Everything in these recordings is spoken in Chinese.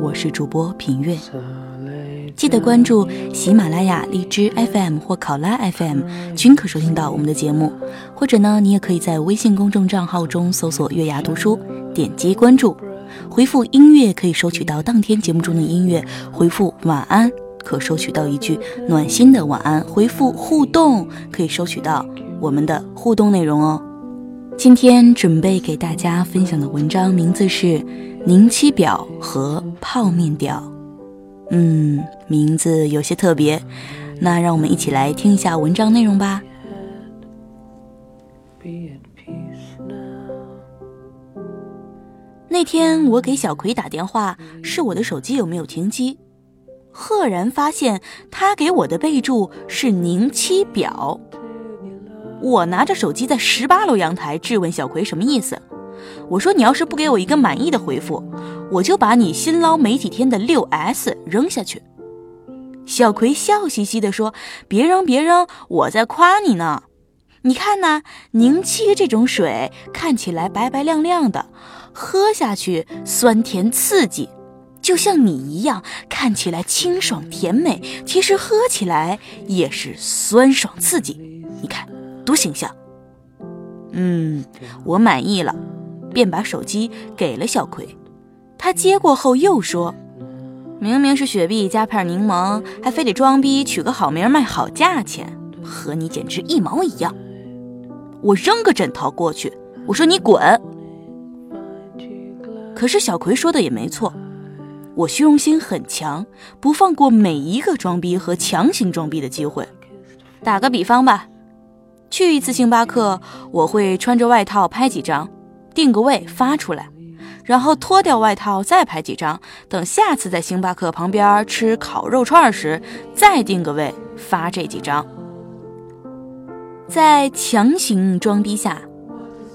我是主播品月。记得关注喜马拉雅、荔枝 FM 或考拉 FM，均可收听到我们的节目。或者呢，你也可以在微信公众账号中搜索“月牙读书”，点击关注，回复“音乐”可以收取到当天节目中的音乐；回复“晚安”可收取到一句暖心的晚安；回复“互动”可以收取到我们的互动内容哦。今天准备给大家分享的文章名字是《凝七表和泡面屌》，嗯，名字有些特别。那让我们一起来听一下文章内容吧。那天我给小葵打电话，是我的手机有没有停机？赫然发现他给我的备注是“凝七表”。我拿着手机在十八楼阳台质问小葵什么意思？我说你要是不给我一个满意的回复，我就把你新捞没几天的六 S 扔下去。小葵笑嘻嘻地说：“别扔别扔，我在夸你呢。你看呐，凝七这种水看起来白白亮亮的，喝下去酸甜刺激，就像你一样，看起来清爽甜美，其实喝起来也是酸爽刺激。”多形象，嗯，我满意了，便把手机给了小葵。他接过后又说：“明明是雪碧加片柠檬，还非得装逼取个好名卖好价钱，和你简直一毛一样。”我扔个枕头过去，我说：“你滚！”可是小葵说的也没错，我虚荣心很强，不放过每一个装逼和强行装逼的机会。打个比方吧。去一次星巴克，我会穿着外套拍几张，定个位发出来，然后脱掉外套再拍几张，等下次在星巴克旁边吃烤肉串时再定个位发这几张。在强行装逼下，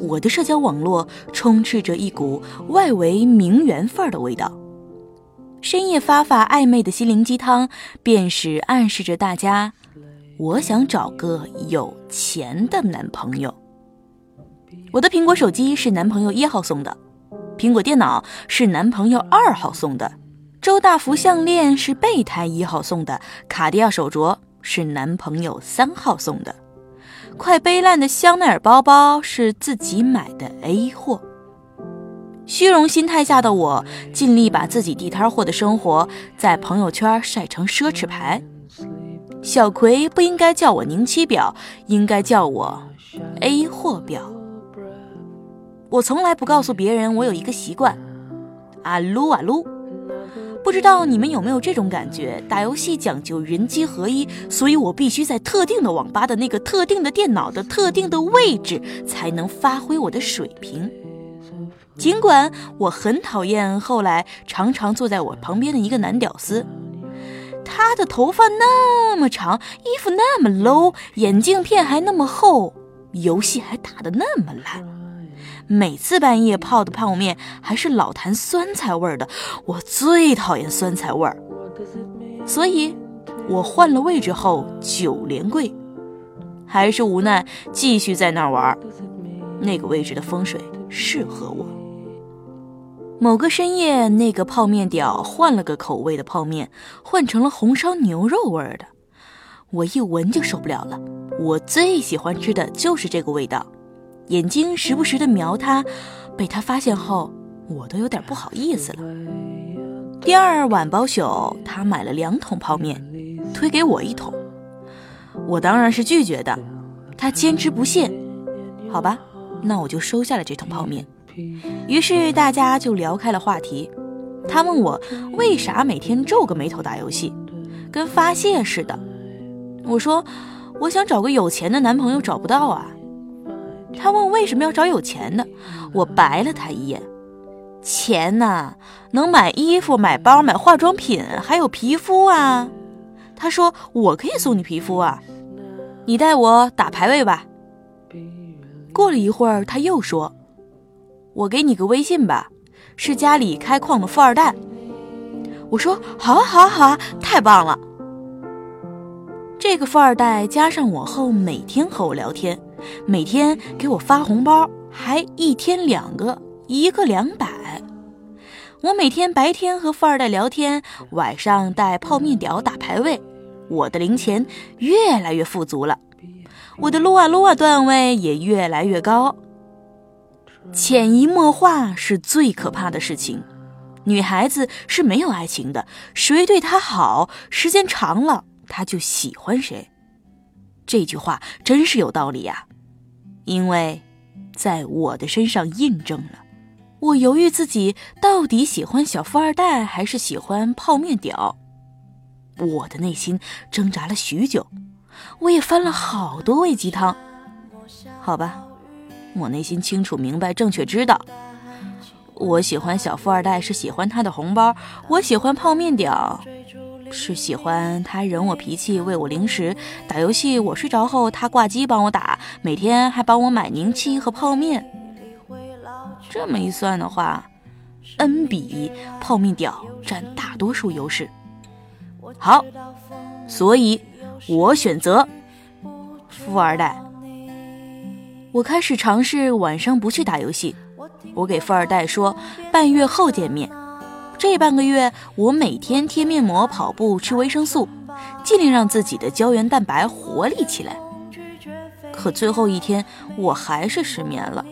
我的社交网络充斥着一股外围名媛范儿的味道。深夜发发暧昧的心灵鸡汤，便是暗示着大家。我想找个有钱的男朋友。我的苹果手机是男朋友一号送的，苹果电脑是男朋友二号送的，周大福项链是备胎一号送的，卡地亚手镯是男朋友三号送的，快背烂的香奈儿包包是自己买的 A 货。虚荣心态下的我，尽力把自己地摊货的生活在朋友圈晒成奢侈牌。小葵不应该叫我宁七表，应该叫我 A 货表。我从来不告诉别人我有一个习惯，啊撸啊撸。不知道你们有没有这种感觉？打游戏讲究人机合一，所以我必须在特定的网吧的那个特定的电脑的特定的位置，才能发挥我的水平。尽管我很讨厌后来常常坐在我旁边的一个男屌丝。他的头发那么长，衣服那么 low，眼镜片还那么厚，游戏还打得那么烂，每次半夜泡的泡面还是老坛酸菜味儿的，我最讨厌酸菜味儿，所以，我换了位置后九连跪，还是无奈继续在那儿玩，那个位置的风水适合我。某个深夜，那个泡面屌换了个口味的泡面，换成了红烧牛肉味儿的。我一闻就受不了了。我最喜欢吃的就是这个味道。眼睛时不时的瞄他，被他发现后，我都有点不好意思了。第二晚包宿，他买了两桶泡面，推给我一桶。我当然是拒绝的。他坚持不懈，好吧，那我就收下了这桶泡面。于是大家就聊开了话题，他问我为啥每天皱个眉头打游戏，跟发泄似的。我说我想找个有钱的男朋友，找不到啊。他问为什么要找有钱的，我白了他一眼。钱呐，能买衣服、买包、买化妆品，还有皮肤啊。他说我可以送你皮肤啊，你带我打排位吧。过了一会儿，他又说，我给你个微信吧，是家里开矿的富二代。我说好啊好啊好啊，太棒了。这个富二代加上我后，每天和我聊天，每天给我发红包，还一天两个，一个两百。我每天白天和富二代聊天，晚上带泡面屌打排位，我的零钱越来越富足了，我的撸啊撸啊段位也越来越高。潜移默化是最可怕的事情。女孩子是没有爱情的，谁对她好，时间长了，她就喜欢谁。这句话真是有道理呀，因为在我的身上印证了。我犹豫自己到底喜欢小富二代还是喜欢泡面屌，我的内心挣扎了许久，我也翻了好多味鸡汤。好吧，我内心清楚明白，正确知道。我喜欢小富二代是喜欢他的红包，我喜欢泡面屌是喜欢他忍我脾气喂我零食，打游戏我睡着后他挂机帮我打，每天还帮我买凝气和泡面。这么一算的话，N 比一泡面屌占大多数优势。好，所以我选择富二代。我开始尝试晚上不去打游戏。我给富二代说，半月后见面。这半个月，我每天贴面膜、跑步、吃维生素，尽量让自己的胶原蛋白活力起来。可最后一天，我还是失眠了。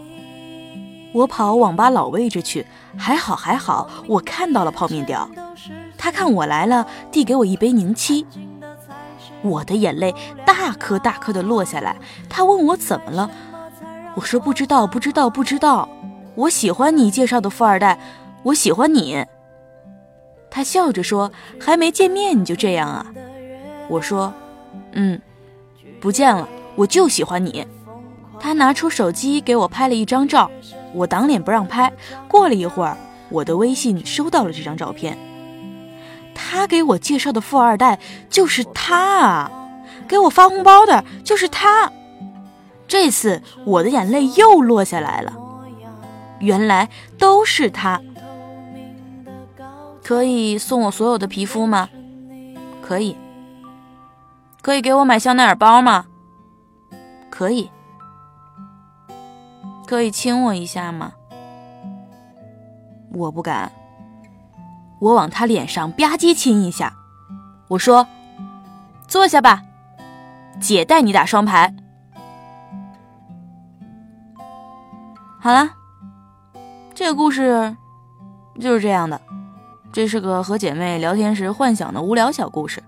我跑网吧老位置去，还好还好，我看到了泡面屌。他看我来了，递给我一杯凝七。我的眼泪大颗大颗的落下来。他问我怎么了，我说不知道，不知道，不知道。我喜欢你介绍的富二代，我喜欢你。他笑着说：“还没见面你就这样啊？”我说：“嗯，不见了，我就喜欢你。”他拿出手机给我拍了一张照，我挡脸不让拍。过了一会儿，我的微信收到了这张照片。他给我介绍的富二代就是他啊，给我发红包的就是他。这次我的眼泪又落下来了。原来都是他，可以送我所有的皮肤吗？可以。可以给我买香奈儿包吗？可以。可以亲我一下吗？我不敢。我往他脸上吧唧亲一下，我说：“坐下吧，姐带你打双排。”好了。这个故事就是这样的，这是个和姐妹聊天时幻想的无聊小故事。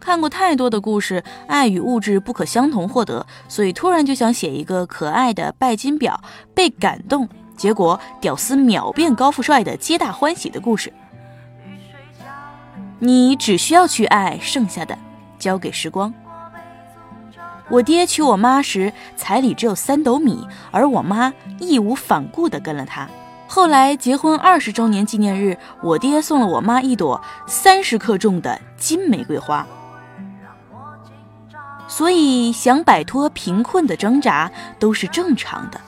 看过太多的故事，爱与物质不可相同获得，所以突然就想写一个可爱的拜金婊被感动，结果屌丝秒变高富帅的皆大欢喜的故事。你只需要去爱，剩下的交给时光。我爹娶我妈时，彩礼只有三斗米，而我妈义无反顾地跟了他。后来结婚二十周年纪念日，我爹送了我妈一朵三十克重的金玫瑰花。所以，想摆脱贫困的挣扎都是正常的。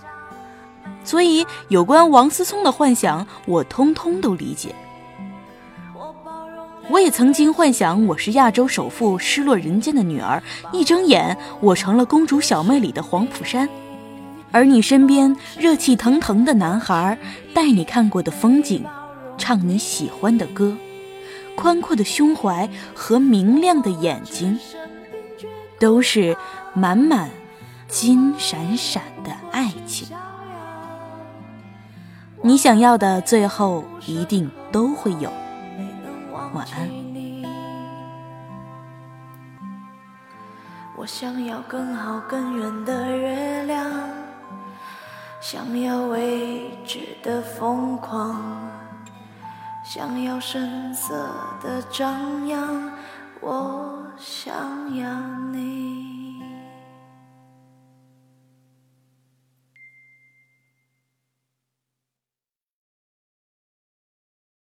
所以，有关王思聪的幻想，我通通都理解。我也曾经幻想我是亚洲首富失落人间的女儿，一睁眼我成了公主小妹里的黄甫山，而你身边热气腾腾的男孩带你看过的风景，唱你喜欢的歌，宽阔的胸怀和明亮的眼睛，都是满满金闪闪的爱情。你想要的最后一定都会有。晚安。我想要更好更圆的月亮，想要未知的疯狂，想要声色的张扬，我想要你。